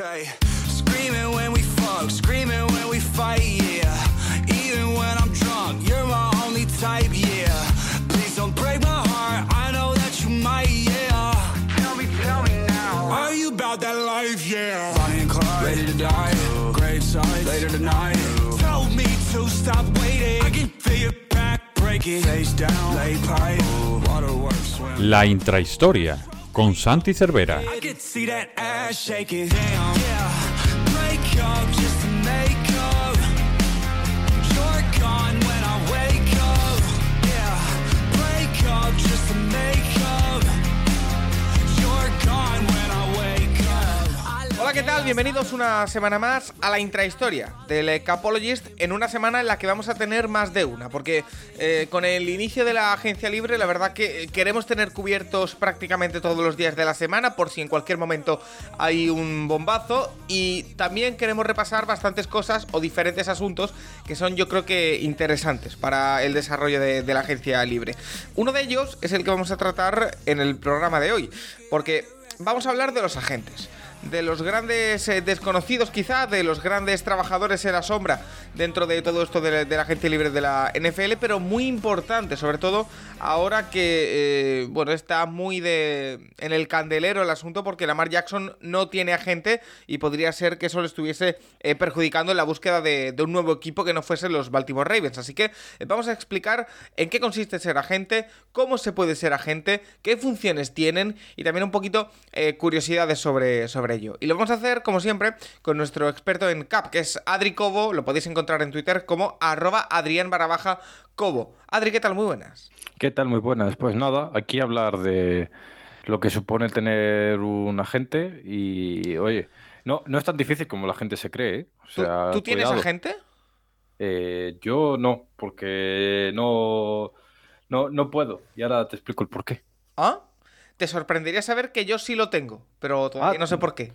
Okay, screaming when we fuck, screaming when we fight, yeah. Even when I'm drunk, you're my only type, yeah. Please don't break my heart, I know that you might, yeah. Tell me, tell me now. Are you about that life, yeah? Bonnie and Clyde, ready to die. Grave side, later tonight. Tell me to stop waiting. I can feel your back breaking. Face down, lay pipe, waterworks, swim. La intrahistoria con Santi Cervera. ¿Qué tal? Bienvenidos una semana más a la intrahistoria del Capologist en una semana en la que vamos a tener más de una, porque eh, con el inicio de la agencia libre, la verdad que queremos tener cubiertos prácticamente todos los días de la semana, por si en cualquier momento hay un bombazo, y también queremos repasar bastantes cosas o diferentes asuntos que son yo creo que interesantes para el desarrollo de, de la agencia libre. Uno de ellos es el que vamos a tratar en el programa de hoy, porque vamos a hablar de los agentes de los grandes eh, desconocidos quizá, de los grandes trabajadores en la sombra dentro de todo esto de, la gente libre de la NFL, pero muy importante, sobre todo ahora que, eh, bueno, está muy de en el candelero el asunto porque Lamar Jackson no tiene agente y podría ser que eso le estuviese eh, perjudicando en la búsqueda de, un nuevo equipo que no fuese los Baltimore Ravens. Así que vamos a explicar en qué consiste ser agente, cómo se puede ser agente, qué funciones tienen y también un poquito curiosidades sobre, sobre ello. Y lo vamos a hacer, como siempre, con nuestro experto en CAP, que es Adri Cobo. Lo podéis encontrar en Twitter como arroba Adrián barra baja Cobo. Adri, ¿qué tal? Muy buenas. ¿Qué tal? Muy buenas. Pues nada, aquí hablar de lo que supone tener un agente y, oye, no, no es tan difícil como la gente se cree. ¿eh? O ¿Tú, tienes cuidado. agente? Eh, yo no, porque no, no, no puedo. Y ahora te explico el por qué. ¿Ah? Te sorprendería saber que yo sí lo tengo, pero todavía Ah, no sé por qué.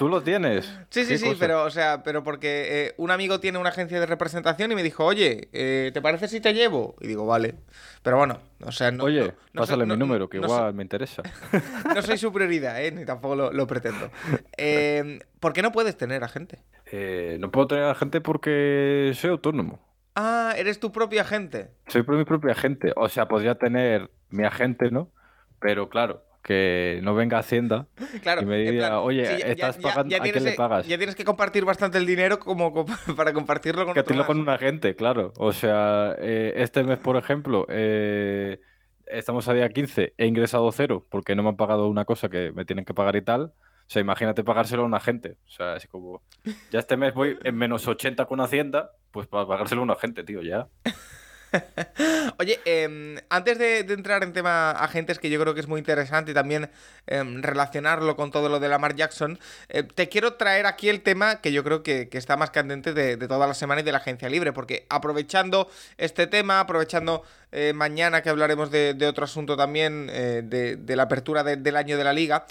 ¿Tú lo tienes? Sí, sí, ¿Qué sí, cosa? pero, o sea, pero porque eh, un amigo tiene una agencia de representación y me dijo, oye, eh, ¿te parece si te llevo? Y digo, vale. Pero bueno, o sea, no. Oye, no- no pásale soy- mi número, que igual soy- me interesa. no soy su prioridad, ¿eh? Ni tampoco lo, lo pretendo. Eh, ¿Por qué no puedes tener agente? Eh, no puedo tener agente porque soy autónomo. Ah, eres tu propio agente. Soy mi propio agente. O sea, podría tener mi agente, ¿no? Pero claro, que no venga Hacienda Claro. y me diga, plan, oye, sí, ya- estás ya- pagando, ya ¿a quién le pagas? Ya tienes que compartir bastante el dinero como, como para compartirlo con más. con un agente, claro. O sea, eh, este mes, por ejemplo, eh, estamos a día 15, he ingresado cero porque no me han pagado una cosa que me tienen que pagar y tal. O sea, imagínate pagárselo a un agente. O sea, es como, ya este mes voy en menos 80 con Hacienda, pues para pagárselo a un agente, tío, ya. Oye, em, antes de, entrar en tema agentes, que yo creo que es muy interesante y también em, relacionarlo con todo lo de Lamar Jackson, eh, te quiero traer aquí el tema que yo creo que, está más candente de, de toda la semana y de la agencia libre, porque aprovechando este tema, aprovechando eh, mañana que hablaremos de, otro asunto también, eh, de, la apertura de- del año de la liga,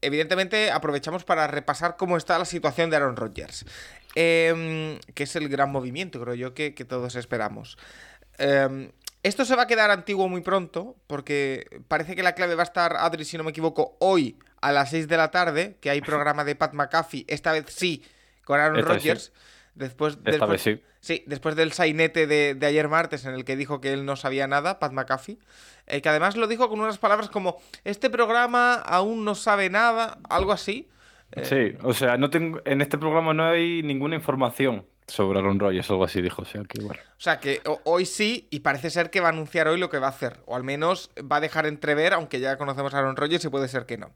evidentemente aprovechamos para repasar cómo está la situación de Aaron Rodgers. Em, que es el gran movimiento, creo yo, que, que todos esperamos. Em, esto se va a quedar antiguo muy pronto, porque parece que la clave va a estar, Adri, si no me equivoco, hoy a las 6 de la tarde, que hay programa de Pat McAfee, esta vez sí, con Aaron sí. Rodgers. Después, Esta después- vez sí. Sí, después del sainete de, de ayer martes en el que dijo que él no sabía nada, Pat McAfee, eh, que además lo dijo con unas palabras como, este programa aún no sabe nada, algo así. Sí, o sea, no tengo, en este programa no hay ninguna información sobre Aaron Rodgers, algo así dijo. O sea, que bueno. O sea que ho- hoy sí, y parece ser que va a anunciar hoy lo que va a hacer. O al menos va a dejar entrever, aunque ya conocemos a Aaron Rodgers y puede ser que no.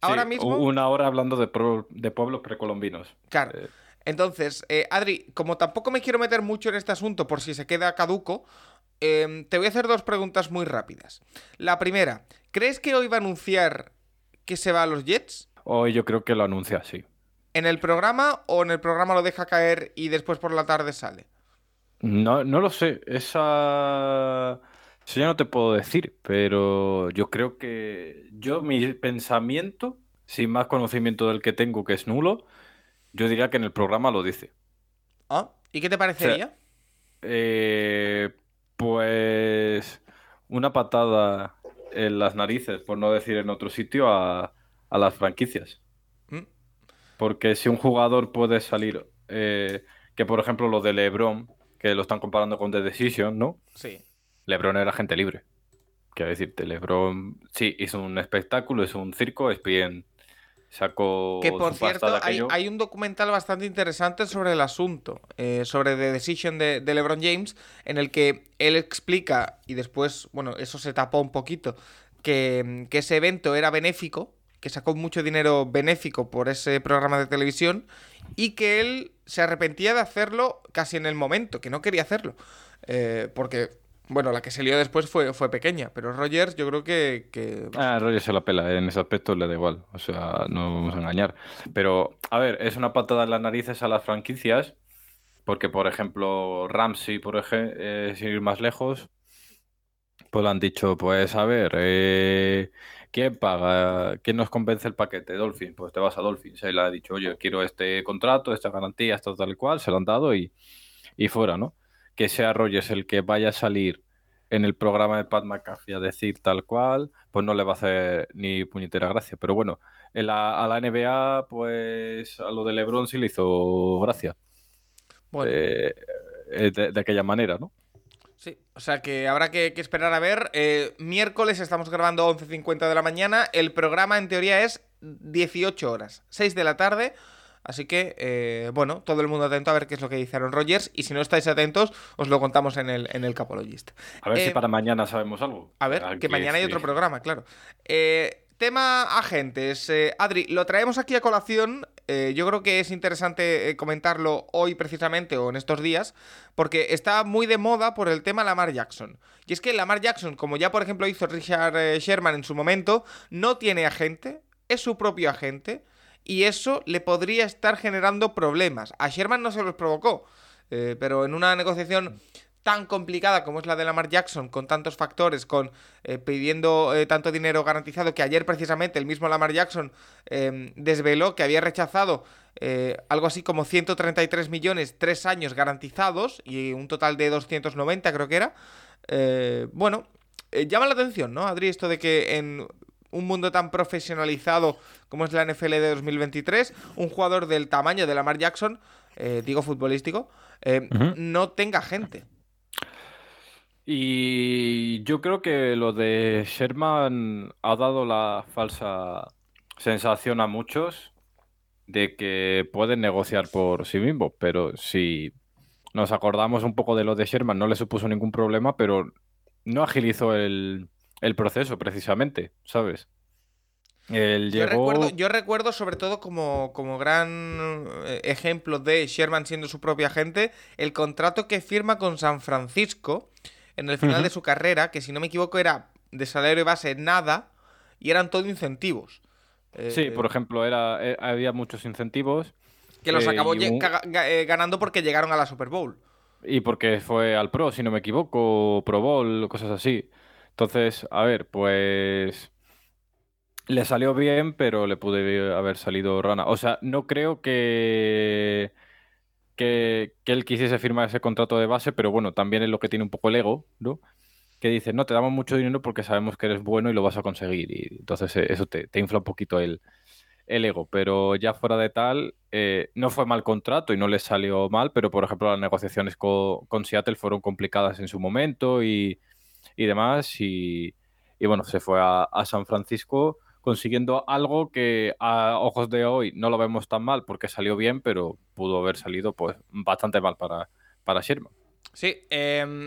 Ahora Sí, mismo. Una hora hablando de, pro- de pueblos precolombinos. Claro. Eh, Entonces, eh, Adri, como tampoco me quiero meter mucho en este asunto por si se queda caduco, em, te voy a hacer dos preguntas muy rápidas. La primera, ¿crees que hoy va a anunciar que se va a los Jets? Hoy yo creo que lo anuncia, sí. ¿En el programa o en el programa lo deja caer y después por la tarde sale? No, no lo sé. Esa. Eso ya no te puedo decir, pero yo creo que. Yo, mi pensamiento, sin más conocimiento del que tengo, que es nulo, yo diría que en el programa lo dice. ¿Ah? ¿Y qué te parecería? Eh, pues. Una patada en las narices, por no decir en otro sitio, a, a las franquicias. ¿Mm? Porque si un jugador puede salir, eh, que por ejemplo lo de LeBron, que lo están comparando con The Decision, ¿no? Sí. LeBron era gente libre. Quiero decirte, LeBron sí hizo un espectáculo, es un circo, es bien. Sacó. Que por cierto, hay, un documental bastante interesante sobre el asunto, eh, sobre The Decision de, de LeBron James, en el que él explica, y después, bueno, eso se tapó un poquito, que, que ese evento era benéfico, que sacó mucho dinero benéfico por ese programa de televisión, y que él se arrepentía de hacerlo casi en el momento, que no quería hacerlo. Eh, porque, bueno, la que se lió después fue, fue pequeña, pero Rogers yo creo que... que- Ah, Roger se la pela, en ese aspecto le da igual, o sea, no vamos a engañar. Pero, a ver, es una patada en las narices a las franquicias, porque, por ejemplo, Ramsey, por ejemplo, sin ir más lejos, pues le han dicho, pues, a ver, eh, ¿quién paga? ¿Quién nos convence el paquete? Dolphin, pues te vas a Dolphin. Se le ha dicho, oye, quiero este contrato, esta garantía, esto tal y cual, se lo han dado y, y fuera, ¿no? Que sea Rogers el que vaya a salir en el programa de Pat McAfee a decir tal cual, pues no le va a hacer ni puñetera gracia. Pero bueno, en la- a la NBA, pues a lo de LeBron sí le hizo gracia. bueno, Eh, eh, de, de aquella manera, ¿no? O sea que habrá que, que esperar a ver. Eh, miércoles estamos grabando 11.50 de la mañana. El programa en teoría es 18 horas, 6 de la tarde. Así que, eh, bueno, todo el mundo atento a ver qué es lo que dice Aaron Rodgers. Y si no estáis atentos, os lo contamos en el, en el Capologist. A ver Eh, si para mañana sabemos algo. A ver, Aquí que mañana hay otro programa, claro. Eh, tema agentes. Eh, Adri, lo traemos aquí a colación. Eh, yo creo que es interesante eh, comentarlo hoy precisamente o en estos días, porque está muy de moda por el tema Lamar Jackson. Y es que Lamar Jackson, como ya por ejemplo hizo Richard eh, Sherman en su momento, no tiene agente, es su propio agente, y eso le podría estar generando problemas. A Sherman no se los provocó, pero en una negociación tan complicada como es la de Lamar Jackson, con tantos factores, con eh, pidiendo eh, tanto dinero garantizado, que ayer precisamente el mismo Lamar Jackson eh, desveló que había rechazado eh, algo así como 133 millones, tres años garantizados, y un total de 290 creo que era. Eh, bueno, llama la atención, ¿no, Adri? Esto de que en un mundo tan profesionalizado como es la NFL de 2023, un jugador del tamaño de Lamar Jackson, eh, digo futbolístico, eh, no tenga gente. Y yo creo que lo de Sherman ha dado la falsa sensación a muchos de que pueden negociar por sí mismo, pero si nos acordamos un poco de lo de Sherman, no le supuso ningún problema, pero no agilizó el, el proceso precisamente, ¿sabes? Él Yo, llegó... recuerdo, yo recuerdo sobre todo como, como gran eh, ejemplo de Sherman siendo su propia agente, el contrato que firma con San Francisco en el final de su carrera, que si no me equivoco era de salario base nada y eran todo incentivos. Eh, Sí, por ejemplo, era, eh, había muchos incentivos. Que los eh, acabó un- ganando porque llegaron a la Super Bowl. Y porque fue al Pro, si no me equivoco, Pro Bowl, cosas así. Entonces, a ver, pues le salió bien, pero le pude haber salido rana. O sea, no creo que, que, él quisiese firmar ese contrato de base, pero bueno, también es lo que tiene un poco el ego, ¿no? Que dice, no, te damos mucho dinero porque sabemos que eres bueno y lo vas a conseguir. Y entonces eh, eso te, infla un poquito el, el ego, pero ya fuera de tal, eh, no fue mal contrato y no le salió mal, pero por ejemplo las negociaciones co- con, Seattle fueron complicadas en su momento y, y demás, y, y bueno, se fue a San Francisco consiguiendo algo que a ojos de hoy no lo vemos tan mal porque salió bien, pero pudo haber salido pues bastante mal para, para Sherman. Sí, em,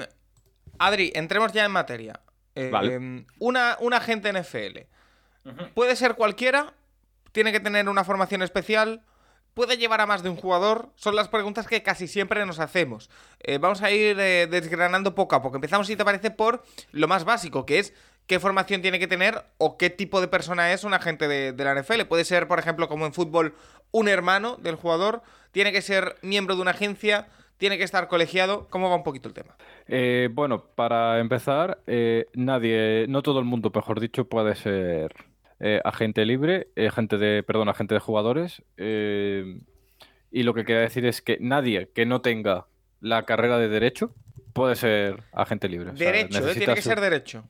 Adri, entremos ya en materia. Eh, Vale. em, una, un agente NFL. Puede ser cualquiera, tiene que tener una formación especial, puede llevar a más de un jugador. Son las preguntas que casi siempre nos hacemos. Eh, vamos a ir eh, desgranando poco a poco. Empezamos, si te parece, por lo más básico, que es qué formación tiene que tener o qué tipo de persona es un agente de, de la NFL. Puede ser, por ejemplo, como en fútbol, un hermano del jugador, tiene que ser miembro de una agencia, tiene que estar colegiado. ¿Cómo va un poquito el tema? Eh, bueno, para empezar, eh, nadie, no todo el mundo, mejor dicho, puede ser eh, agente libre, eh, agente de, perdón, agente de jugadores. y lo que quería decir es que nadie que no tenga la carrera de derecho puede ser agente libre. O sea, Derecho. Tiene que ser derecho.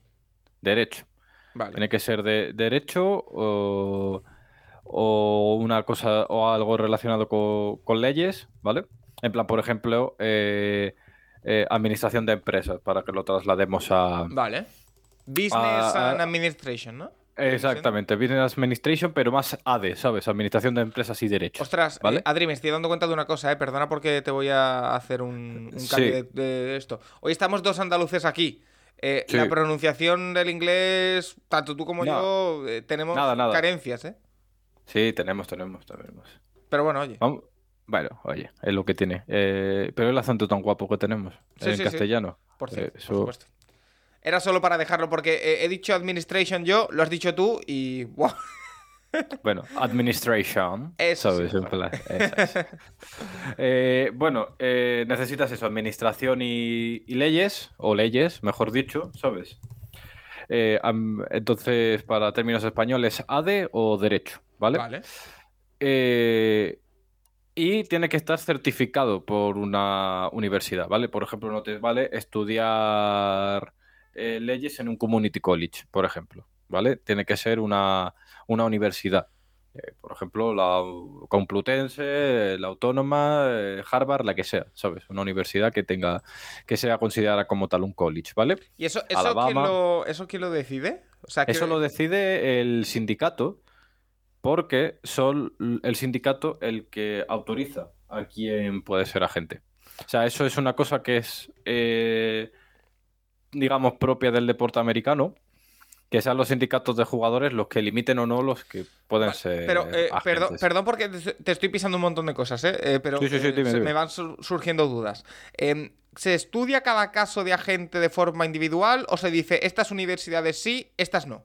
Derecho. Vale. Tiene que ser de derecho o, o una cosa o algo relacionado co- con, leyes, ¿vale? En plan, por ejemplo, eh, eh, administración de empresas, para que lo traslademos a... Vale. Business and. Administration, ¿no? Exactamente, Business Administration, pero más AD, ¿sabes? Administración de empresas y derechos. Ostras, ¿Vale? eh, Adri, me estoy dando cuenta de una cosa, ¿eh? Perdona porque te voy a hacer un, un Sí. cambio de, de esto. Hoy estamos dos andaluces aquí. Eh, Sí. La pronunciación del inglés, tanto tú como No. yo, eh, tenemos Nada, nada. carencias, ¿eh? Sí, tenemos, tenemos, tenemos. Pero bueno, oye. Vamos- Bueno, oye, es lo que tiene. Eh, pero el acento tan guapo que tenemos Sí, en sí, castellano. Por eh, cierto, por supuesto. Era solo para dejarlo porque he dicho administration yo, lo has dicho tú y. ¡buah! Bueno, administration. Eso. Eh, bueno, eh, necesitas eso, administración y, y leyes, o leyes, mejor dicho, ¿sabes? Eh, am- entonces, para términos españoles, ADE o derecho, ¿vale? Vale. Y tiene que estar certificado por una universidad, ¿vale? Por ejemplo, no te vale estudiar leyes en un community college, por ejemplo, ¿vale? Tiene que ser una, una universidad. Eh, por ejemplo, la Complutense, la Autónoma, eh, Harvard, la que sea, ¿sabes? Una universidad que tenga, que sea considerada como tal un college, ¿vale? ¿Y eso, eso, quién lo, eso quién lo decide? O sea, Eso lo decide el sindicato porque son el sindicato el que autoriza a quién puede ser agente. O sea, eso es una cosa que es, eh, digamos, propia del deporte americano, que sean los sindicatos de jugadores los que limiten o no los que pueden Vale, ser Pero, eh, perdón, perdón porque te estoy pisando un montón de cosas, ¿eh? Eh, pero Sí, sí, sí, eh, dime, se- dime. me van sur- surgiendo dudas. Em, ¿Se estudia cada caso de agente de forma individual o se dice estas universidades sí, estas no?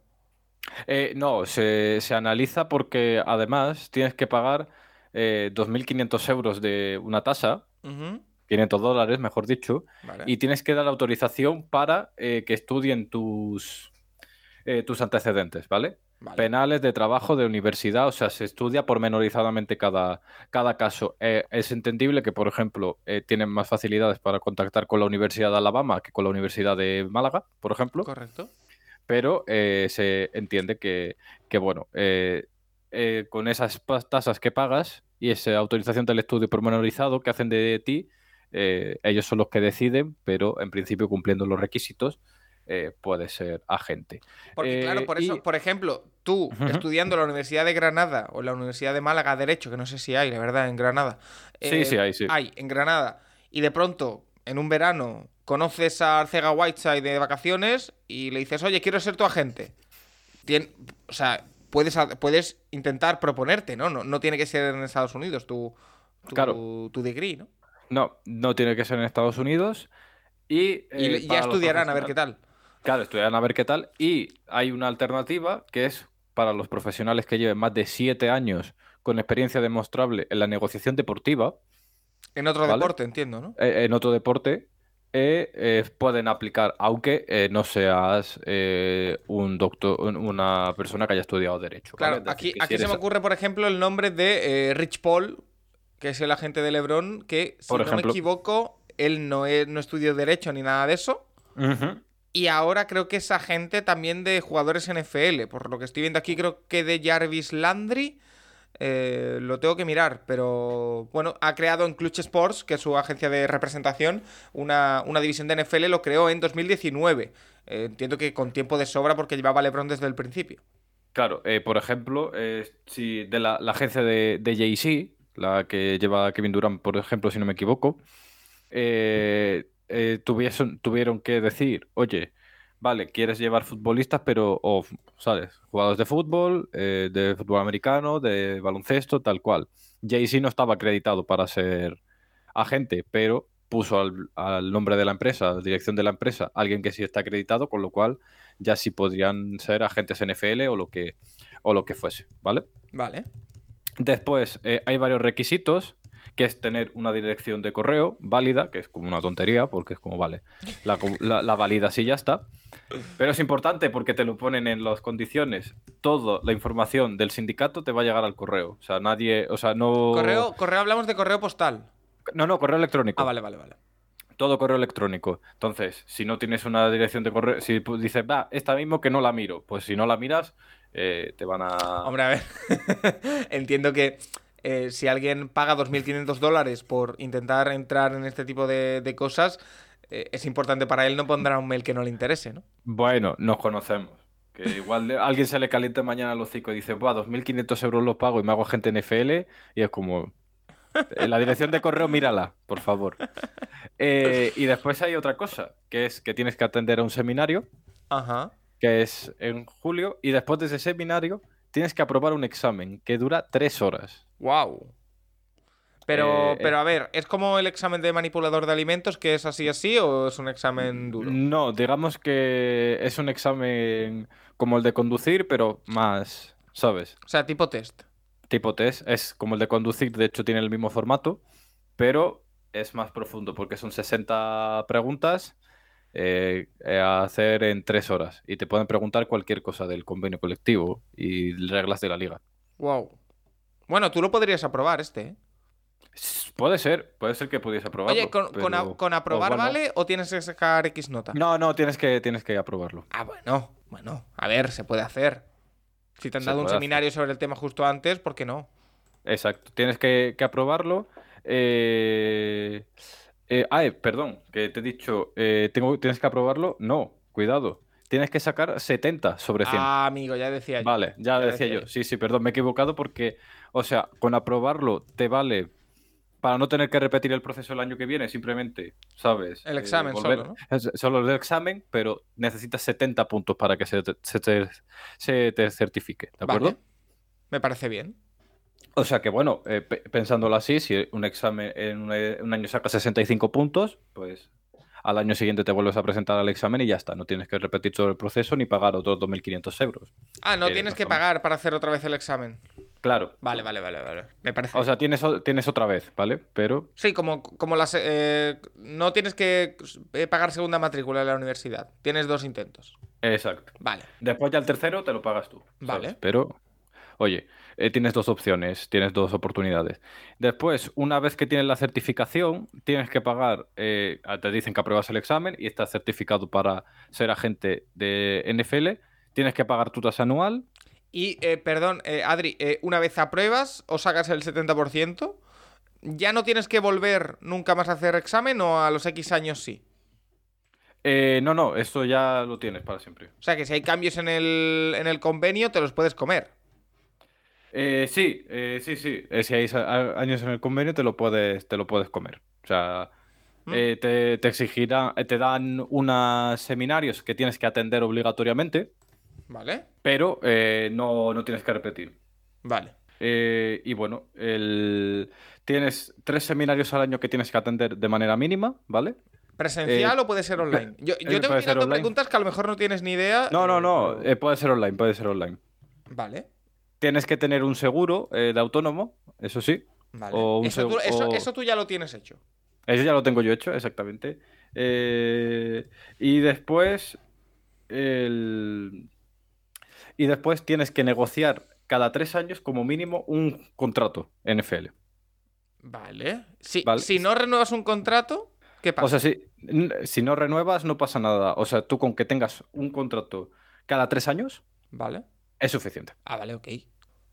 No, se, se analiza porque además tienes que pagar eh, 2.500 euros de una tasa, Ujú, 500 dólares, mejor dicho, vale. y tienes que dar autorización para que estudien tus, eh, tus antecedentes, ¿vale? Vale. Penales de trabajo de universidad, o sea, se estudia pormenorizadamente cada, cada caso. Eh, es entendible que, por ejemplo, eh, tienen más facilidades para contactar con la Universidad de Alabama que con la Universidad de Málaga, por ejemplo, Correcto. pero eh, se entiende que, que, bueno, con esas tasas que pagas y esa autorización del estudio pormenorizado que hacen de ti, ellos son los que deciden, pero en principio cumpliendo los requisitos, eh, puede ser agente. Porque, claro, Eh, por eso, y- por ejemplo, tú estudiando en la Universidad de Granada o en la Universidad de Málaga Derecho, que no sé si hay, la verdad, en Granada. Sí, eh, sí, hay, sí. Hay, en Granada. Y de pronto, en un verano, conoces a Arcega Whiteside de vacaciones y le dices, oye, quiero ser tu agente. Tien- o sea, puedes, puedes intentar proponerte, ¿no? ¿no? No tiene que ser en Estados Unidos tu, tu, Claro. tu degree, ¿no? No, no tiene que ser en Estados Unidos. Y, Y eh, ya estudiarán a ver qué tal. Claro, estudiarán a ver qué tal. Y hay una alternativa que es para los profesionales que lleven más de siete años con experiencia demostrable en la negociación deportiva, En otro Vale. deporte, entiendo, ¿no? eh, en otro deporte, eh, eh, pueden aplicar, aunque no seas un doctor, un- una persona que haya estudiado Derecho. ¿vale? Claro, decir, aquí, si se me ocurre, por ejemplo, el nombre de Rich Paul, que es el agente de LeBron, que, si Por no me equivoco, él no, es- no estudió Derecho ni nada de eso. Ujú. Y ahora creo que es agente también de jugadores NFL. Por lo que estoy viendo aquí, creo que de Jarvis Landry. Eh, lo tengo que mirar, pero bueno, ha creado en Clutch Sports, que es su agencia de representación, una, una división de NFL, lo creó en 2019. Eh, entiendo que con tiempo de sobra porque llevaba LeBron desde el principio. Claro, eh, por ejemplo, si de la, la agencia de, de Jay-Z, la que lleva Kevin Durant, por ejemplo, si no me equivoco, eh, tuviesen- tuvieron que decir, oye, vale, quieres llevar futbolistas, pero, o, ¿sabes? Jugadores de fútbol, eh, de fútbol americano, de baloncesto, tal cual. Jay-Z no estaba acreditado para ser agente, pero puso al, al nombre de la empresa, a la dirección de la empresa, alguien que sí está acreditado, con lo cual ya sí podrían ser agentes NFL o lo que, o lo que fuese, ¿vale? Vale. Después, eh, hay varios requisitos, que es tener una dirección de correo válida, que es como una tontería, porque es como, vale, la, la, la y ya está. Pero es importante porque te lo ponen en las condiciones. Toda la información del sindicato te va a llegar al correo. O sea, nadie, o sea, no... Correo, correo, hablamos de correo postal. No, no, correo electrónico. Ah, vale, vale, vale. Todo correo electrónico. Entonces, si no tienes una dirección de correo, si pu- dices, va, esta mismo que no la miro, pues si no la miras, eh, te van a... Hombre, a ver. Entiendo que eh, si alguien paga 2.500 dólares por intentar entrar en este tipo de, de cosas, eh, es importante para él no pondrá un mail que no le interese, ¿no? Bueno, nos conocemos. Que igual de- a alguien se le caliente mañana los hocico y dice, Buah, 2.500 euros los pago y me hago agente NFL. Y es como, "Eh, la dirección de correo, mírala, por favor. Eh, y después hay otra cosa, que es que tienes que atender a un seminario, Ajá. que es en julio, y después de ese seminario tienes que aprobar un examen que dura tres horas. Wow. Pero, Eh, pero a ver, ¿es como el examen de manipulador de alimentos que es así así o es un examen duro? No, digamos que es un examen como el de conducir, pero más, ¿sabes? O sea, tipo test. tipo test. Es como el de conducir, de hecho tiene el mismo formato, pero es más profundo porque son 60 preguntas eh, eh, a hacer en tres horas y te pueden preguntar cualquier cosa del convenio colectivo y reglas de la liga. Wow. Bueno, tú lo podrías aprobar este, ¿eh? Puede ser, puede ser que pudiese aprobarlo. Oye, ¿con, con a- pero- con aprobar vale o tienes que sacar X nota? No, no, tienes que, tienes que aprobarlo. Ah, bueno, bueno. A ver, se puede hacer. Si te han Se dado un seminario sobre el tema justo antes, ¿por qué no? Exacto, tienes que, que aprobarlo. Eh, eh, ah, perdón, que te he dicho, eh, tengo, tienes que aprobarlo. No, cuidado, tienes que sacar 70 sobre 100. Ah, amigo, ya decía yo. Vale, ya Ya decía decía yo. yo. Sí, sí, perdón, me he equivocado porque, o sea, con aprobarlo te vale para no tener que repetir el proceso el año que viene, simplemente, ¿sabes? El Eh, examen solo, ¿no? es- Solo el examen, pero necesitas 70 puntos para que se te, se te- se te certifique, ¿de acuerdo? Vale. Me parece bien. O sea que bueno, eh, pe- pensándolo así, si un examen en un, eh, año sacas 65 puntos, pues al año siguiente te vuelves a presentar al examen y ya está. No tienes que repetir todo el proceso ni pagar otros 2.500 euros. Ah, no Eh, tienes que pagar para hacer otra vez el examen. Claro. Vale, vale, vale, vale. Me parece. O sea, tienes, tienes otra vez, ¿vale? Pero sí, como, como las. eh, no tienes que eh, pagar segunda matrícula en la universidad. Tienes dos intentos. exacto. Vale. Después ya el tercero te lo pagas tú. ¿sabes? Vale. Pero, oye, eh, tienes dos opciones, tienes dos oportunidades. Después, una vez que tienes la certificación, tienes que pagar, eh, te dicen que apruebas el examen y estás certificado para ser agente de NFL, tienes que pagar tu tasa anual. Y, eh, perdón, eh, Adri, una vez apruebas o sacas el 70%, ¿ya no tienes que volver nunca más a hacer examen o a los X años sí? Eh, no, no, esto ya lo tienes para siempre. O sea que si hay cambios en el, en el convenio, te los puedes comer. Eh, sí, eh, sí, sí. Eh, si hay años en el convenio, te lo puedes, te lo puedes comer. O sea, Mm. eh, te, te exigirá, te dan unos seminarios que tienes que atender obligatoriamente, ¿Vale? pero no, no tienes que repetir. Vale. Y bueno, el... tienes tres seminarios al año que tienes que atender de manera mínima, ¿vale? ¿Presencial Eh, o puede ser online? Yo, yo te voy puede ser tirando online. preguntas que a lo mejor no tienes ni idea. No, no, no, eh, puede ser online, puede ser online. Vale, Tienes que tener un seguro eh, de autónomo, eso sí. vale. O un eso, tú, seg- eso- o- eso tú ya lo tienes hecho. Eso ya lo tengo yo hecho, exactamente. Eh, y después. el- Y después tienes que negociar cada tres años, como mínimo, un contrato NFL. Vale. Si, Vale. si no renuevas un contrato, ¿qué pasa? O sea, si, si no renuevas, no pasa nada. O sea, tú con que tengas un contrato cada tres años, Vale. Es suficiente. Ah, vale, ok.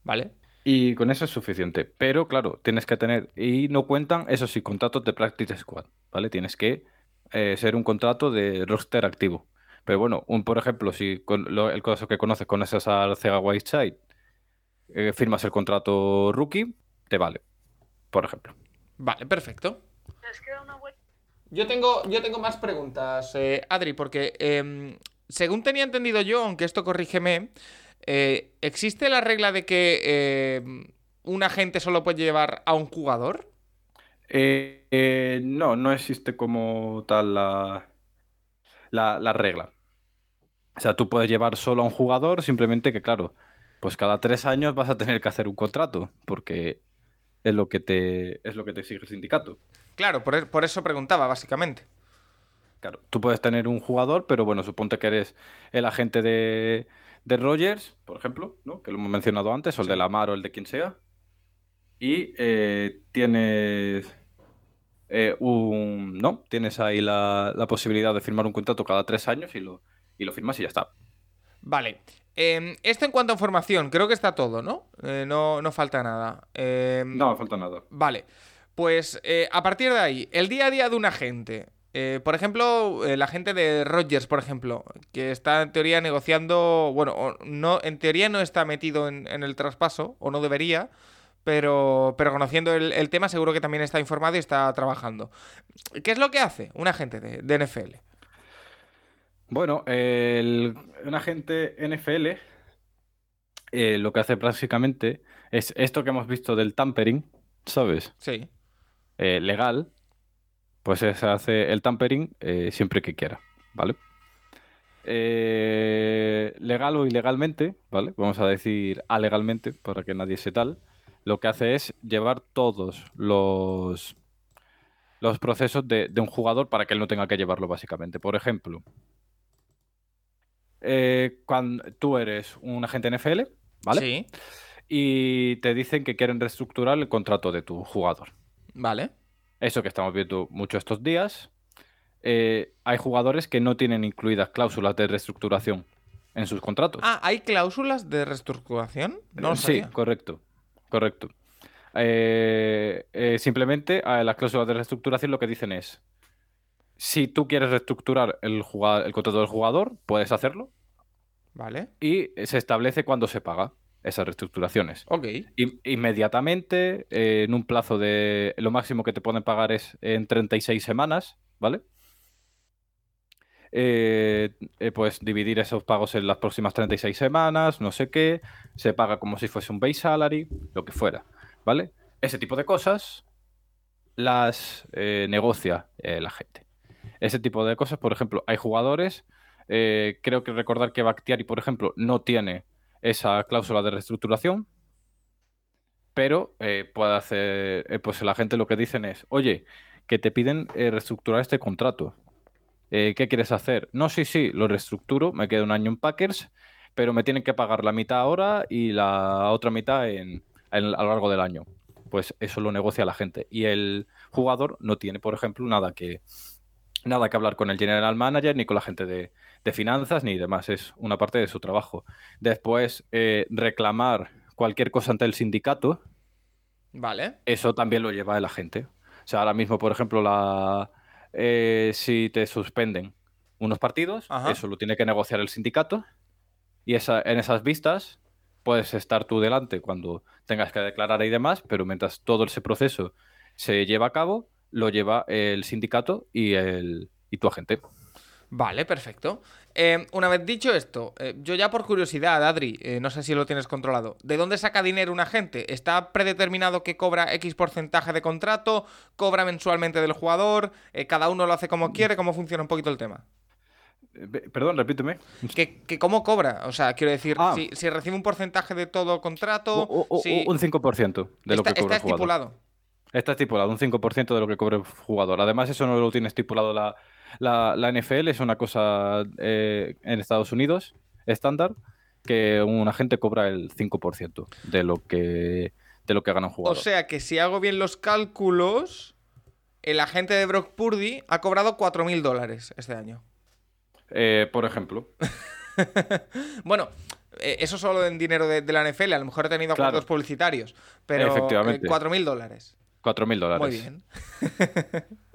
Vale. Y con eso es suficiente. Pero claro, tienes que tener. Y no cuentan, eso sí, contratos de Practice Squad. ¿Vale? Tienes que eh, ser un contrato de roster activo. Pero bueno, un, por ejemplo, si con lo- el caso que conoces conoces al Sega Whiteside, eh, firmas el contrato rookie, te vale. Por ejemplo. Vale, perfecto. Yo tengo, yo tengo más preguntas, eh, Adri, porque em, según tenía entendido yo, aunque esto corrígeme, eh, ¿existe la regla de que em, un agente solo puede llevar a un jugador? Eh, eh, no, no existe como tal la, la, la regla. O sea, tú puedes llevar solo a un jugador, simplemente que, claro, pues cada tres años vas a tener que hacer un contrato, porque es lo que te, es lo que te exige el sindicato. Claro, por, por eso preguntaba, básicamente. Claro, tú puedes tener un jugador, pero bueno, suponte que eres el agente de, de Rogers, por ejemplo, ¿no? Que lo hemos mencionado antes, o el de Lamar o el de quien sea. Y eh, tienes eh, un. No, tienes ahí la, la posibilidad de firmar un contrato cada tres años y lo, y lo firmas y ya está. Vale. Em, esto en cuanto a información, creo que está todo, ¿no? Eh, no, no falta nada. Em, No, falta nada. Vale. Pues eh, a partir de ahí, el día a día de un agente. Eh, por ejemplo, el agente de Rogers, por ejemplo, que está en teoría negociando. Bueno, no, en teoría no está metido en, en el traspaso, o no debería. Pero, pero conociendo el, el tema, seguro que también está informado y está trabajando. ¿Qué es lo que hace un agente de, de NFL? Bueno, el- un agente NFL eh, lo que hace básicamente es esto que hemos visto del tampering, ¿sabes? Sí. Eh, legal, pues se hace el tampering eh, siempre que quiera, ¿vale? Eh, legal o ilegalmente, ¿vale? Vamos a decir alegalmente para que nadie se tal. Lo que hace es llevar todos los, los procesos de, de un jugador para que él no tenga que llevarlo, básicamente. Por ejemplo, eh, cuando tú eres un agente NFL, ¿vale? Sí. Y te dicen que quieren reestructurar el contrato de tu jugador. Vale. Eso que estamos viendo mucho estos días. Eh, hay jugadores que no tienen incluidas cláusulas de reestructuración en sus contratos. Ah, ¿hay cláusulas de reestructuración? No lo sí, correcto. Correcto. Eh, eh, simplemente las cláusulas de reestructuración lo que dicen es: si tú quieres reestructurar el, jugad- el contrato del jugador, puedes hacerlo. Vale. Y se establece cuándo se paga esas reestructuraciones. Ok. In- inmediatamente, eh, en un plazo de. Lo máximo que te pueden pagar es en 36 semanas, ¿vale? Eh, eh, pues dividir esos pagos en las próximas 36 semanas, no sé qué, se paga como si fuese un base salary, lo que fuera, ¿vale? Ese tipo de cosas las eh, negocia la gente. Ese tipo de cosas, por ejemplo, hay jugadores, creo que recordar que Bakhtiari, por ejemplo, no tiene esa cláusula de reestructuración, pero eh, puede hacer, eh, pues la gente lo que dicen es, oye, que te piden eh, reestructurar este contrato. ¿qué quieres hacer? No, sí, sí, lo reestructuro, me queda un año en Packers, pero me tienen que pagar la mitad ahora y la otra mitad en- a lo largo del año. Pues eso lo negocia la gente. Y el jugador no tiene, por ejemplo, nada que, nada que hablar con el general manager, ni con la gente de, de finanzas, ni demás. Es una parte de su trabajo. Después, eh, reclamar cualquier cosa ante el sindicato, Vale. eso también lo lleva el agente. O sea, ahora mismo, por ejemplo, la, eh, si te suspenden unos partidos, Ajá. eso lo tiene que negociar el sindicato. Y esa, en esas vistas puedes estar tú delante cuando tengas que declarar y demás, pero mientras todo ese proceso se lleva a cabo, lo lleva el sindicato y, el, y tu agente. Vale, perfecto. Eh, una vez dicho esto, eh, yo ya por curiosidad, Adri, eh, no sé si lo tienes controlado, ¿de dónde saca dinero un agente? ¿Está predeterminado que cobra X porcentaje de contrato? ¿Cobra mensualmente del jugador? ¿Cada uno lo hace como quiere? ¿Cómo funciona un poquito el tema? Perdón, repíteme. ¿Que, que cómo cobra? O sea, quiero decir, Ah. si, si recibe un porcentaje de todo contrato, si- Un 5% de lo está, que cobra está el jugador. estipulado. Está estipulado, un 5% de lo que cobra el jugador. Además, eso no lo tiene estipulado la, la, la NFL, es una cosa eh, en Estados Unidos estándar, que un agente cobra el 5% de lo que de lo que gana un O jugador. sea que si hago bien los cálculos, el agente de Brock Purdy ha cobrado 4.000 dólares este año. Eh, por ejemplo. Bueno, eh, eso solo en dinero de, de la NFL. A lo mejor he tenido Claro. acuerdos publicitarios. Pero Efectivamente. eh, 4.000 dólares. 4.000 dólares. Muy bien.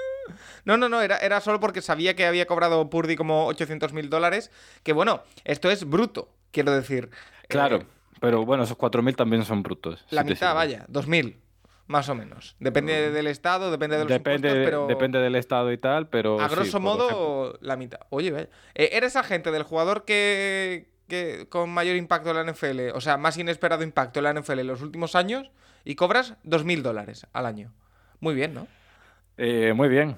no, no, no. Era, era solo porque sabía que había cobrado Purdy como 800.000 dólares. Que bueno, esto es bruto, quiero decir. Claro, Eh, pero bueno, esos 4.000 también son brutos. la si mitad, vaya, 2.000. Más o menos. Depende del estado, depende de los Depende, impuestos, pero... depende del estado y tal, pero. A grosso modo, la mitad. Oye, ve, eh, ¿eres agente del jugador que, que con mayor impacto en la NFL, o sea, más inesperado impacto en la NFL en los últimos años y cobras 2.000 dólares al año? Muy bien, ¿no? Eh, muy bien,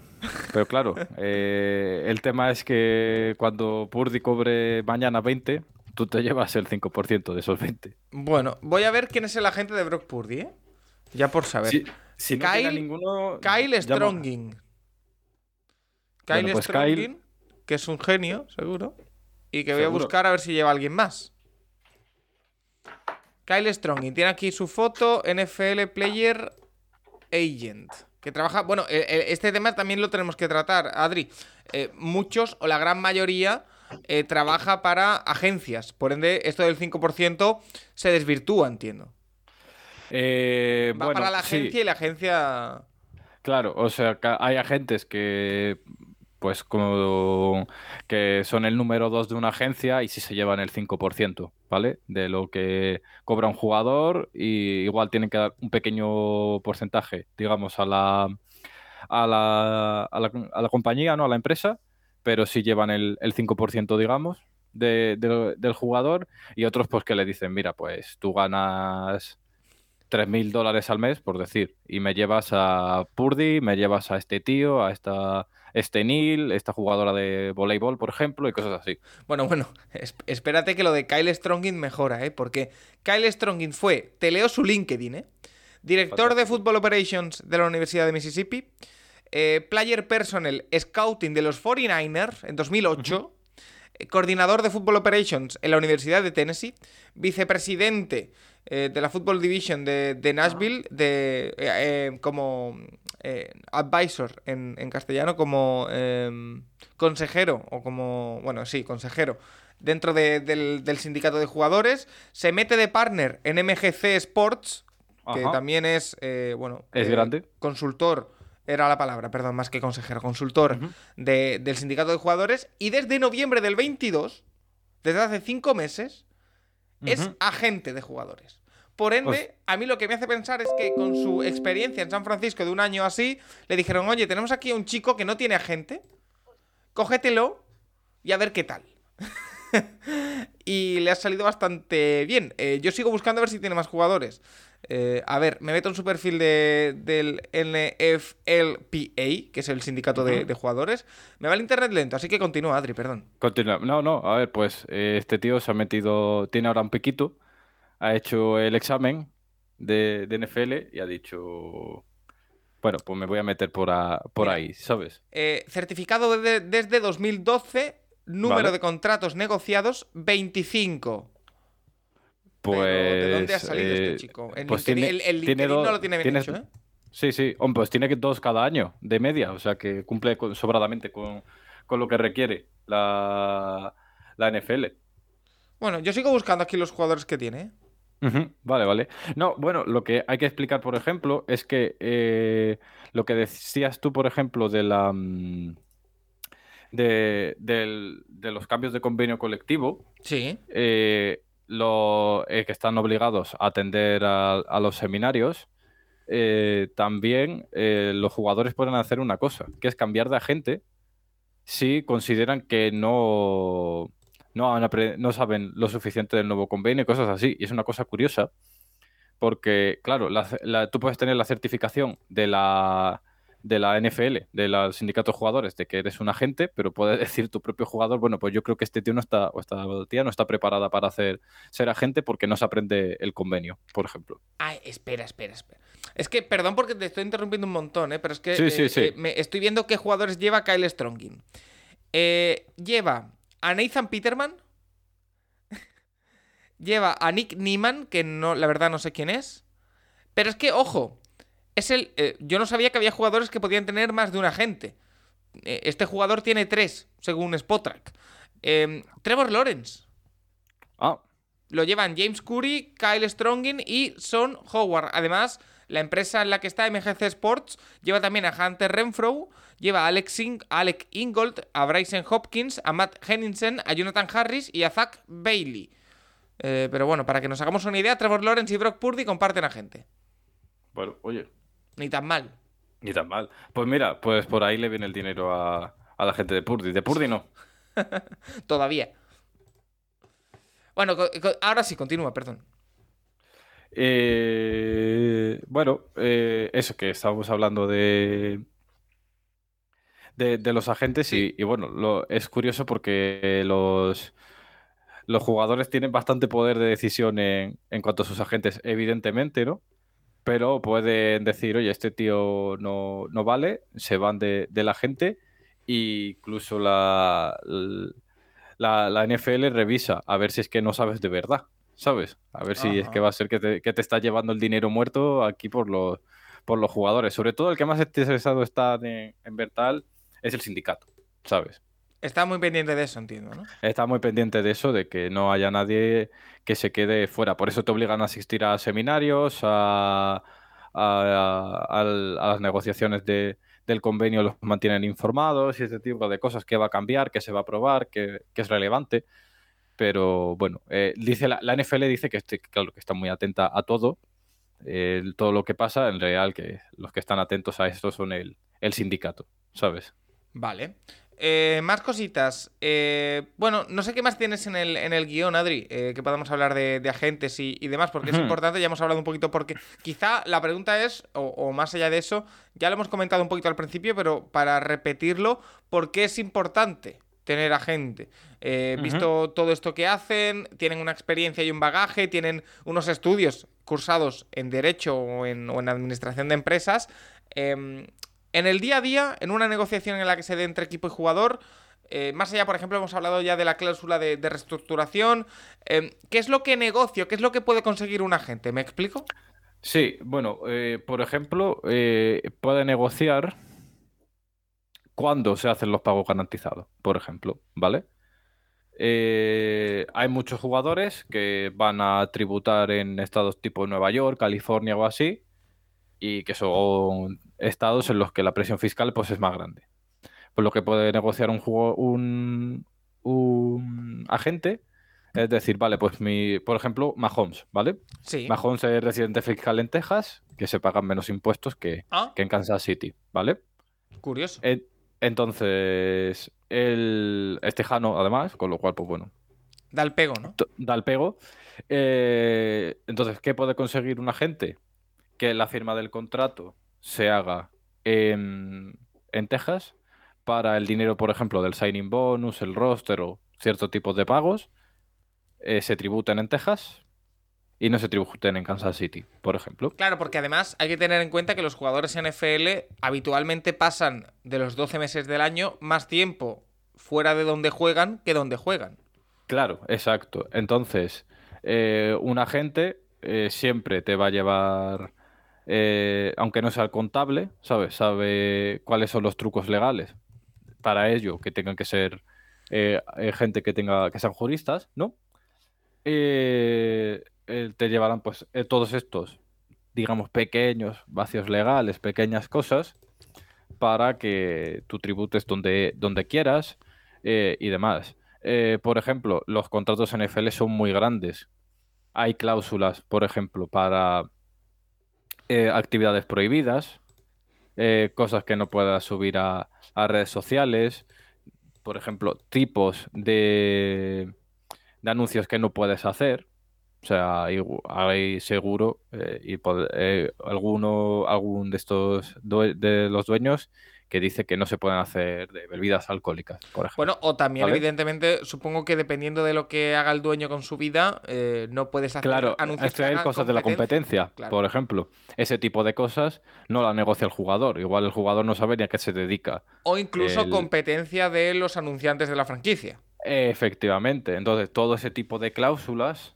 pero claro, eh, el tema es que cuando Purdy cobre mañana 20, tú te llevas el 5% de esos 20. Bueno, voy a ver quién es el agente de Brock Purdy, ¿eh? Ya por saber. Si, si no Kyle- ninguno... Kyle Stronging. Kyle Bueno, pues Stronging, que es un genio, seguro. Y que voy a buscar a ver si lleva a alguien más. Kyle Stronging. Tiene aquí su foto, NFL Player Agent. Que trabaja. Bueno, eh, eh, este tema también lo tenemos que tratar, Adri. Eh, muchos o la gran mayoría eh, trabaja para agencias. Por ende, esto del 5% se desvirtúa, entiendo. Eh, Va bueno, para la sí, agencia y la agencia... claro, o sea, hay agentes que, pues, como que son el número dos de una agencia y sí se llevan el 5%, ¿vale? De lo que cobra un jugador y igual tienen que dar un pequeño porcentaje, digamos, a la, a la, a la, a la compañía, ¿no? A la empresa, pero sí llevan el, el 5%, digamos, de- de- del jugador y otros, pues, que le dicen, mira, pues tú ganas 3.000 dólares al mes, por decir, y me llevas a Purdy, me llevas a este tío, a esta este Neil, esta jugadora de voleibol, por ejemplo, y cosas así. Bueno, bueno, es- espérate que lo de Kyle Strongin mejora, ¿eh? Porque Kyle Strongin fue, te leo su LinkedIn, ¿eh? Director de Football Operations de la Universidad de Mississippi, eh, Player Personnel Scouting de los 49ers en 2008, eh, coordinador de Football Operations en la Universidad de Tennessee, vicepresidente eh, de la Football Division de, de Nashville, de, eh, eh, como advisor en, en castellano, como em, consejero, o como, bueno, sí, consejero, dentro de- del, del sindicato de jugadores, se mete de partner en MGC Sports, que Ajá. también es, bueno, Es grande. consultor, era la palabra, perdón, más que consejero, consultor de- del sindicato de jugadores, y desde noviembre del 22, desde hace cinco meses, es agente de jugadores. Por ende, Pues- a mí lo que me hace pensar es que con su experiencia en San Francisco de un año así, le dijeron, oye, tenemos aquí a un chico que no tiene agente, cógetelo y a ver qué tal. y le ha salido bastante bien. Eh, yo sigo buscando a ver si tiene más jugadores. Eh, a ver, me meto en su perfil de, del NFLPA, que es el sindicato de, de jugadores. Me va el internet lento, así que continúa, Adri, perdón. Continúa. No, no, a ver, pues eh, este tío se ha metido, tiene ahora un piquito, ha hecho el examen de, de NFL y ha dicho, bueno, pues me voy a meter por, a- por Mira. ahí, ¿sabes? Eh, certificado de- desde 2012, número Vale. de contratos negociados 25. Pues, Pero, ¿De dónde ha salido eh, este chico? El, pues LinkedIn, tiene- el- el tiene LinkedIn no lo tiene bien hecho, ¿eh? Sí, sí, pues tiene que dos cada año de media, o sea que cumple con- sobradamente con, con lo que requiere la, la NFL. Bueno, yo sigo buscando aquí los jugadores que tiene. Vale, vale. No, bueno, lo que hay que explicar, por ejemplo, es que eh, lo que decías tú, por ejemplo, de la mm, de, del- de los cambios de convenio colectivo, Sí. eh, lo, eh, que están obligados a atender a, a los seminarios, también los jugadores pueden hacer una cosa, que es cambiar de agente si consideran que no, no, han apre- no saben lo suficiente del nuevo convenio y cosas así. Y es una cosa curiosa, porque, claro, la- la- tú puedes tener la certificación de la, de la NFL, del sindicato de jugadores, de que eres un agente, pero puede decir tu propio jugador, bueno, pues yo creo que este tío no está, o esta tía no está preparada para hacer, ser agente porque no se aprende el convenio, por ejemplo. Ay, espera, espera, espera. Es que, perdón porque te estoy interrumpiendo un montón, ¿eh? Pero es que Sí, eh, sí, sí. eh, me estoy viendo qué jugadores lleva Kyle Strongin. Eh, lleva a Nathan Peterman. lleva a Nick Nieman, que no, la verdad no sé quién es. Pero es que, ojo, es el. eh, yo no sabía que había jugadores que podían tener más de un agente. Eh, este jugador tiene tres, según Spotrack. Em, Trevor Lawrence. Ah, Lo llevan James Curry, Kyle Strongin y Son Howard. Además, la empresa en la que está MGC Sports lleva también a Hunter Renfro, lleva a Alex In- a Alec Ingold, a Bryson Hopkins, a Matt Henningsen, a Jonathan Harris y a Zach Bailey. Eh, pero bueno, para que nos hagamos una idea, Trevor Lawrence y Brock Purdy comparten a gente. bueno, oye, Ni tan mal. ni tan mal. Pues mira, pues por ahí le viene el dinero a, a la gente de Purdy. De Purdy no. Todavía. Bueno, ahora sí, continúa, perdón. Eh, bueno, eh, eso que estábamos hablando de, de, de los agentes Sí. y, y bueno, lo, es curioso porque los, los jugadores tienen bastante poder de decisión en, en cuanto a sus agentes, evidentemente, ¿no? Pero pueden decir, oye, este tío no, no vale, se van de, de la gente e incluso la, la, la NFL revisa a ver si es que no sabes de verdad, ¿sabes? A ver si es que va a ser que te, que te está llevando el dinero muerto aquí por los, por los jugadores. Sobre todo el que más interesado está en, en ver tal es el sindicato, ¿sabes? Está muy pendiente de eso, entiendo, ¿no? Está muy pendiente de eso, de que no haya nadie que se quede fuera. Por eso te obligan a asistir a seminarios, a, a- al- a las negociaciones de- del convenio, los mantienen informados y ese tipo de cosas, qué va a cambiar, qué se va a aprobar, qué, qué es relevante. Pero bueno, eh, dice la, la NFL dice que, este- claro, que está muy atenta a todo, eh, todo lo que pasa. En real, que los que están atentos a esto son el, el sindicato, ¿sabes? Vale. Eh, más cositas. Eh, bueno, no sé qué más tienes en el, en el guion, Adri, eh, que podamos hablar de, de agentes y, y demás, porque es importante, ya hemos hablado un poquito, porque quizá la pregunta es, o, o más allá de eso, ya lo hemos comentado un poquito al principio, pero para repetirlo, ¿por qué es importante tener agente? Eh, Ujú. Visto todo esto que hacen, tienen una experiencia y un bagaje, tienen unos estudios cursados en Derecho o en, o en Administración de Empresas. em, en el día a día, en una negociación en la que se dé entre equipo y jugador, eh, más allá, por ejemplo, hemos hablado ya de la cláusula de, de reestructuración. em, ¿Qué es lo que negocio? ¿Qué es lo que puede conseguir un agente? ¿Me explico? Sí, bueno, eh, por ejemplo, eh, puede negociar cuándo se hacen los pagos garantizados, por ejemplo, ¿vale? Eh, hay muchos jugadores que van a tributar en estados tipo Nueva York, California o así, y que son estados en los que la presión fiscal pues, es más grande. Por lo que puede negociar un, jugo- un, un agente, es decir, vale, pues mi, por ejemplo, Mahomes, ¿vale? Sí. Mahomes es residente fiscal en Texas, que se pagan menos impuestos que, Ah, que en Kansas City, ¿vale? curioso. Entonces, él es tejano además, con lo cual, pues bueno, Da el pego, ¿no? da el pego. Eh, entonces, ¿qué puede conseguir un agente? Que la firma del contrato se haga en, en Texas para el dinero, por ejemplo, del signing bonus, el roster o cierto tipo de pagos, eh, se tributen en Texas y no se tributen en Kansas City, por ejemplo. Claro, porque además hay que tener en cuenta que los jugadores NFL habitualmente pasan de los 12 meses del año más tiempo fuera de donde juegan que donde juegan. Claro, exacto. Entonces, eh, un agente eh, siempre te va a llevar, eh, aunque no sea el contable, ¿sabes? Sabe cuáles son los trucos legales para ello, que tengan que ser gente que tenga, que sean juristas, ¿no? Eh, eh, te llevarán pues eh, todos estos, digamos, pequeños vacíos legales, pequeñas cosas, para que tú tributes donde, donde quieras eh, y demás. Por ejemplo, los contratos NFL son muy grandes. Hay cláusulas, por ejemplo, para actividades prohibidas, cosas que no puedas subir a, redes sociales, por ejemplo, tipos de anuncios que no puedes hacer. O sea, hay, hay seguro eh, y eh, alguno, algún de estos de los dueños que dice que no se pueden hacer de bebidas alcohólicas, por ejemplo. Bueno, o también, ¿Vale? evidentemente, supongo que dependiendo de lo que haga el dueño con su vida, eh, no puedes hacer Claro, anuncios cosas de la competencia, Claro. por ejemplo. Ese tipo de cosas no la negocia el jugador. Igual el jugador no sabe ni a qué se dedica. O incluso el- competencia de los anunciantes de la franquicia. Efectivamente. Entonces, todo ese tipo de cláusulas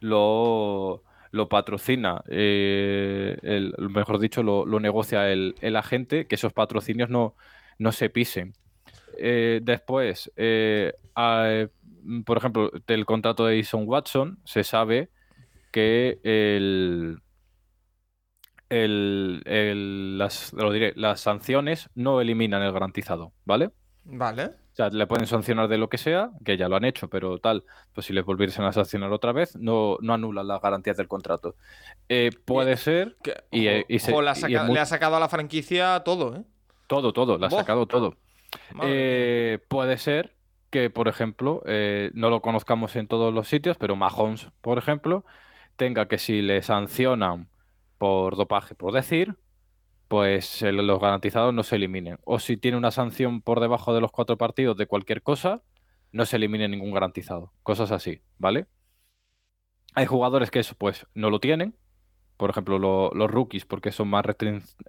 lo, lo patrocina, eh, el, mejor dicho, lo, lo negocia el, el agente, que esos patrocinios no, no se pisen. Eh, después, eh, a- por ejemplo, del contrato de Jason Watson, se sabe que el, el- el- las, lo diré, las sanciones no eliminan el garantizado, ¿vale? Vale. O sea, le pueden sancionar de lo que sea, que ya lo han hecho, pero tal, pues si les volviesen a sancionar otra vez, no, no anulan las garantías del contrato. Eh, puede ser Que, Y, ojo, eh, y se- ojo, le, ha y saca- es muy- le ha sacado a la franquicia todo, ¿eh? todo, todo, le ha sacado todo. Eh, puede ser que, por ejemplo, eh, no lo conozcamos en todos los sitios, pero Mahomes, por ejemplo, tenga que si le sancionan por dopaje, por decir, pues los garantizados no se eliminen. O si tiene una sanción por debajo de los cuatro partidos de cualquier cosa, no se elimine ningún garantizado. Cosas así, ¿vale? Hay jugadores que eso pues no lo tienen. Por ejemplo, lo- los rookies, porque son más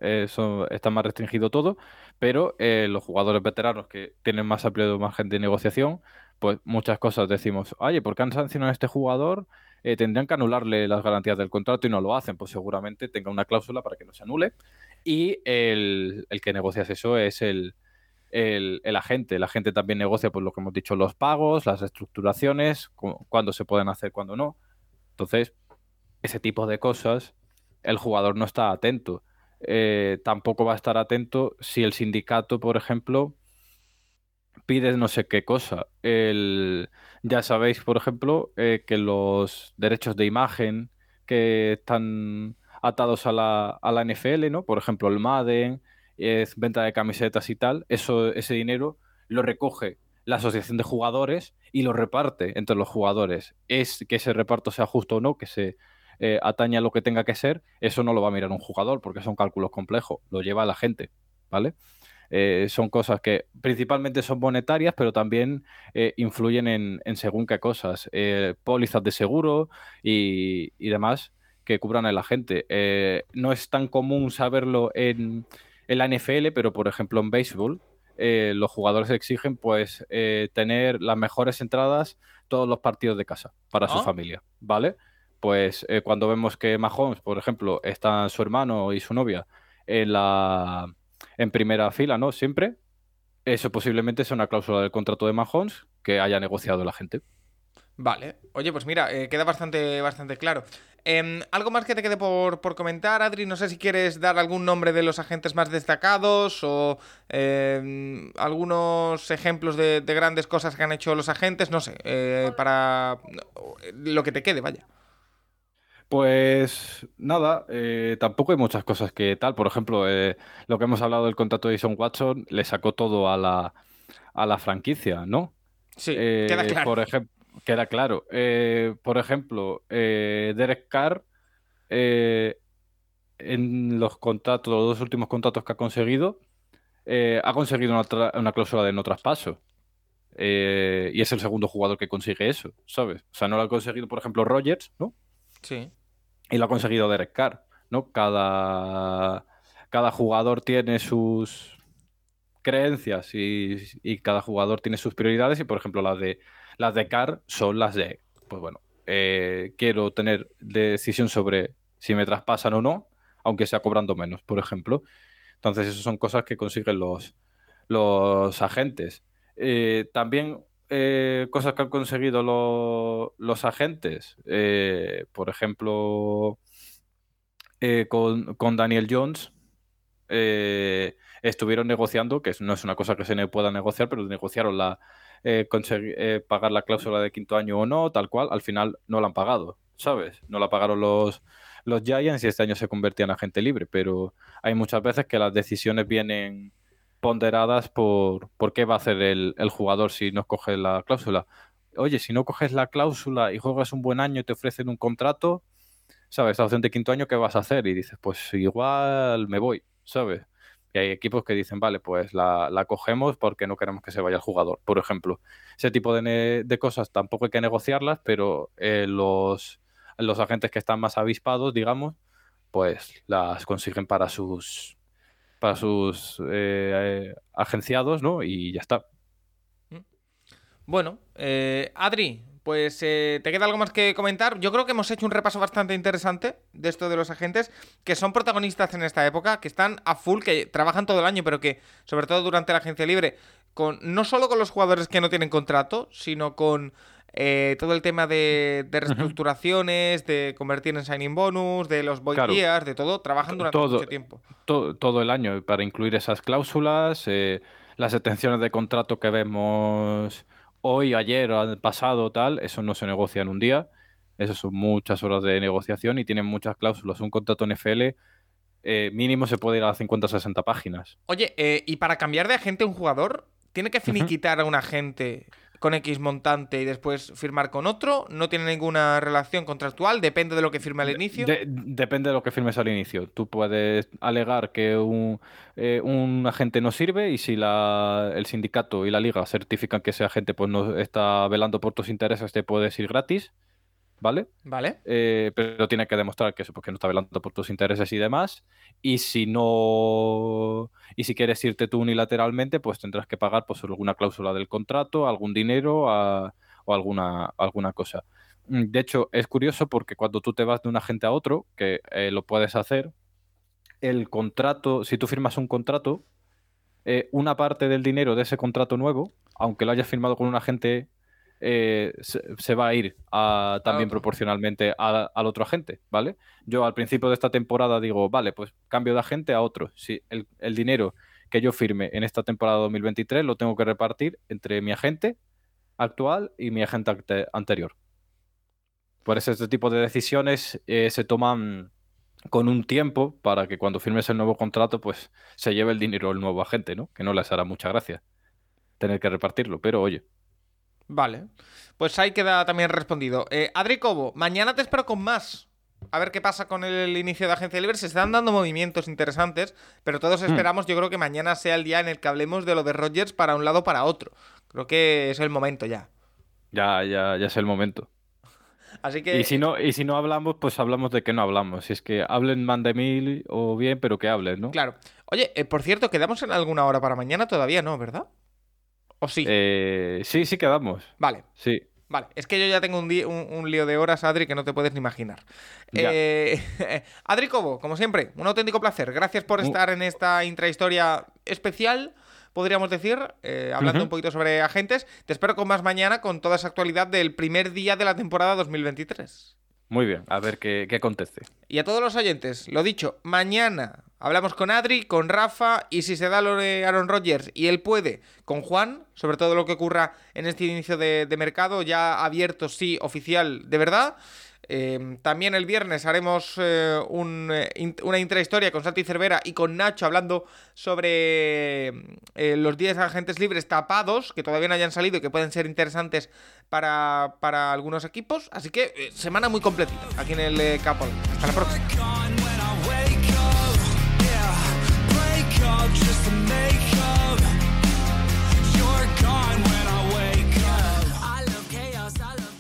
eh, son- está más restringido todo, pero eh, los jugadores veteranos que tienen más amplio margen de negociación, pues muchas cosas decimos, oye, ¿por qué han sancionado a este jugador? Eh, tendrían que anularle las garantías del contrato y no lo hacen, pues seguramente tenga una cláusula para que no se anule. Y el, el que negocias eso es el, el, agente. El agente también negocia, por lo que hemos dicho, los pagos, las estructuraciones, cuándo se pueden hacer, cuándo no. Entonces, ese tipo de cosas, el jugador no está atento. Eh, tampoco va a estar atento si el sindicato, por ejemplo, pide no sé qué cosa. El, ya sabéis, por ejemplo, eh, que los derechos de imagen que están atados a la, a la NFL, ¿no? Por ejemplo, el Madden, venta de camisetas y tal, eso, ese dinero lo recoge la asociación de jugadores y lo reparte entre los jugadores. Es que ese reparto sea justo o no, que se eh, atañe a lo que tenga que ser, eso no lo va a mirar un jugador porque son cálculos complejos, lo lleva la gente, ¿vale? Eh, son cosas que principalmente son monetarias, pero también eh, influyen en, según qué cosas, pólizas de seguro y, y, demás que cubran a la gente. no es tan común saberlo en, en la NFL, pero por ejemplo en béisbol, eh, los jugadores exigen pues eh, tener las mejores entradas todos los partidos de casa para su ah. familia, ¿vale? Pues eh, cuando vemos que Mahomes, por ejemplo, está su hermano y su novia en la en primera fila, ¿no? Siempre, eso posiblemente sea una cláusula del contrato de Mahomes que haya negociado la gente. Vale. Oye, pues mira, queda bastante, bastante claro. Em, ¿Algo más que te quede por, comentar, Adri? No sé si quieres dar algún nombre de los agentes más destacados o em, algunos ejemplos de, grandes cosas que han hecho los agentes, no sé, eh, para lo que te quede, vaya. Pues nada, eh, tampoco hay muchas cosas que tal. Por ejemplo, eh, lo que hemos hablado del contrato de Jason Watson le sacó todo a la, a la franquicia, ¿no? Sí, queda claro. Por ejemplo Queda claro. Eh, por ejemplo, eh, Derek Carr, eh, en los contratos, los dos últimos contratos que ha conseguido, ha conseguido una, cláusula de no traspaso. y es el segundo jugador que consigue eso, ¿sabes? O sea, no lo ha conseguido, por ejemplo, Rogers, ¿no? Sí. Y lo ha conseguido Derek Carr, ¿no? Cada, cada jugador tiene sus creencias y, y cada jugador tiene sus prioridades y, por ejemplo, la de las de CAR son las de, pues bueno, eh, quiero tener decisión sobre si me traspasan o no, aunque sea cobrando menos, por ejemplo. Entonces, esas son cosas que consiguen los, los agentes. Eh, también eh, cosas que han conseguido los agentes, por ejemplo, con, con, Daniel Jones, estuvieron negociando, que no es una cosa que se pueda negociar, pero negociaron la, eh, conseguir, eh, pagar la cláusula de quinto año o no, tal cual, al final no la han pagado, ¿sabes? No la pagaron los, los Giants y este año se convertía en agente libre, pero hay muchas veces que las decisiones vienen ponderadas por, por qué va a hacer el, jugador si no coge la cláusula. Oye, si no coges la cláusula y juegas un buen año y te ofrecen un contrato, ¿sabes? La opción de quinto año, ¿qué vas a hacer? Y dices, pues igual me voy, ¿sabes? Y hay equipos que dicen, vale, pues la, la, cogemos porque no queremos que se vaya el jugador, por ejemplo. Ese tipo de, de cosas tampoco hay que negociarlas, pero eh, los, los agentes que están más avispados, digamos, pues las consiguen para sus para sus eh, agenciados, ¿no? Y ya está. Mm. Bueno, eh, Adri, pues eh, te queda algo más que comentar. Yo creo que hemos hecho un repaso bastante interesante de esto de los agentes, que son protagonistas en esta época, que están a full, que trabajan todo el año, pero que, sobre todo durante la agencia libre, con no solo con los jugadores que no tienen contrato, sino con eh, todo el tema de, reestructuraciones, de convertir en signing bonus, de los void de todo, trabajan durante mucho tiempo. Todo, el año para incluir esas cláusulas, eh, las extensiones de contrato que vemos hoy, ayer, pasado, tal, eso no se negocia en un día. Eso son muchas horas de negociación y tienen muchas cláusulas. Un contrato NFL eh, mínimo se puede ir a 50 o 60 páginas. Oye, eh, ¿y para cambiar de agente un jugador? ¿Tiene que finiquitar a un agente con X montante y después firmar con otro? ¿No tiene ninguna relación contractual? ¿Depende de lo que firme al inicio? depende de lo que firmes al inicio. Tú puedes alegar que un, eh, un agente no sirve y si la, el sindicato y la liga certifican que ese agente pues, no está velando por tus intereses, te puedes ir gratis. ¿Vale? Vale. Eh, pero tiene que demostrar que eso, porque no está velando por tus intereses y demás. Y si no. Y si quieres irte tú unilateralmente, pues tendrás que pagar pues, alguna cláusula del contrato, algún dinero o alguna, alguna cosa. Mm, de hecho, es curioso porque cuando tú te vas de un agente a otro, que eh, lo puedes hacer, el contrato, si tú firmas un contrato, eh, una parte del dinero de ese contrato nuevo, aunque lo hayas firmado con un agente, eh, se, va a ir también proporcionalmente al otro agente, ¿vale? Yo al principio de esta temporada digo, vale, pues cambio de agente a otro. Si el, el dinero que yo firme en esta temporada 2023 lo tengo que repartir entre mi agente actual y mi agente anterior. Por eso este tipo de decisiones eh, se toman con un tiempo para que cuando firmes el nuevo contrato, pues se lleve el dinero el nuevo agente, ¿no? Que no les hará mucha gracia tener que repartirlo, pero oye. Vale, pues ahí queda también respondido. Eh, Adri Cobo, mañana te espero con más a ver qué pasa con el inicio de Agencia Libre. Se están dando movimientos interesantes, pero todos hmm. esperamos, yo creo que mañana sea el día en el que hablemos de lo de Rogers para un lado o para otro. Creo que es el momento ya. Ya, ya, ya es el momento. Así que... Y si, no, y si no hablamos, pues hablamos de que no hablamos. Si es que hablen man de mil o bien, pero que hablen, ¿no? Claro. Oye, eh, por cierto, ¿quedamos en alguna hora para mañana? Todavía no, ¿verdad? ¿O sí? Eh, sí, sí quedamos. Vale. Sí. Vale, es que yo ya tengo un, un, lío de horas, Adri, que no te puedes ni imaginar. Eh, Adri Cobo, como siempre, un auténtico placer. Gracias por estar en esta intrahistoria especial, podríamos decir, eh, hablando un poquito sobre agentes. Te espero con más mañana con toda esa actualidad del primer día de la temporada 2023. Muy bien, a ver qué, qué acontece. Y a todos los oyentes, lo dicho, mañana hablamos con Adri, con Rafa y si se da lo de Aaron Rodgers y él puede, con Juan, sobre todo lo que ocurra en este inicio de, mercado, ya abierto, sí, oficial, de verdad. Em, también el viernes haremos eh, eh, una intrahistoria con Santi Cervera y con Nacho hablando sobre eh, los 10 agentes libres tapados que todavía no hayan salido y que pueden ser interesantes para, algunos equipos. Así que semana muy completita aquí en el Capol. Hasta la próxima.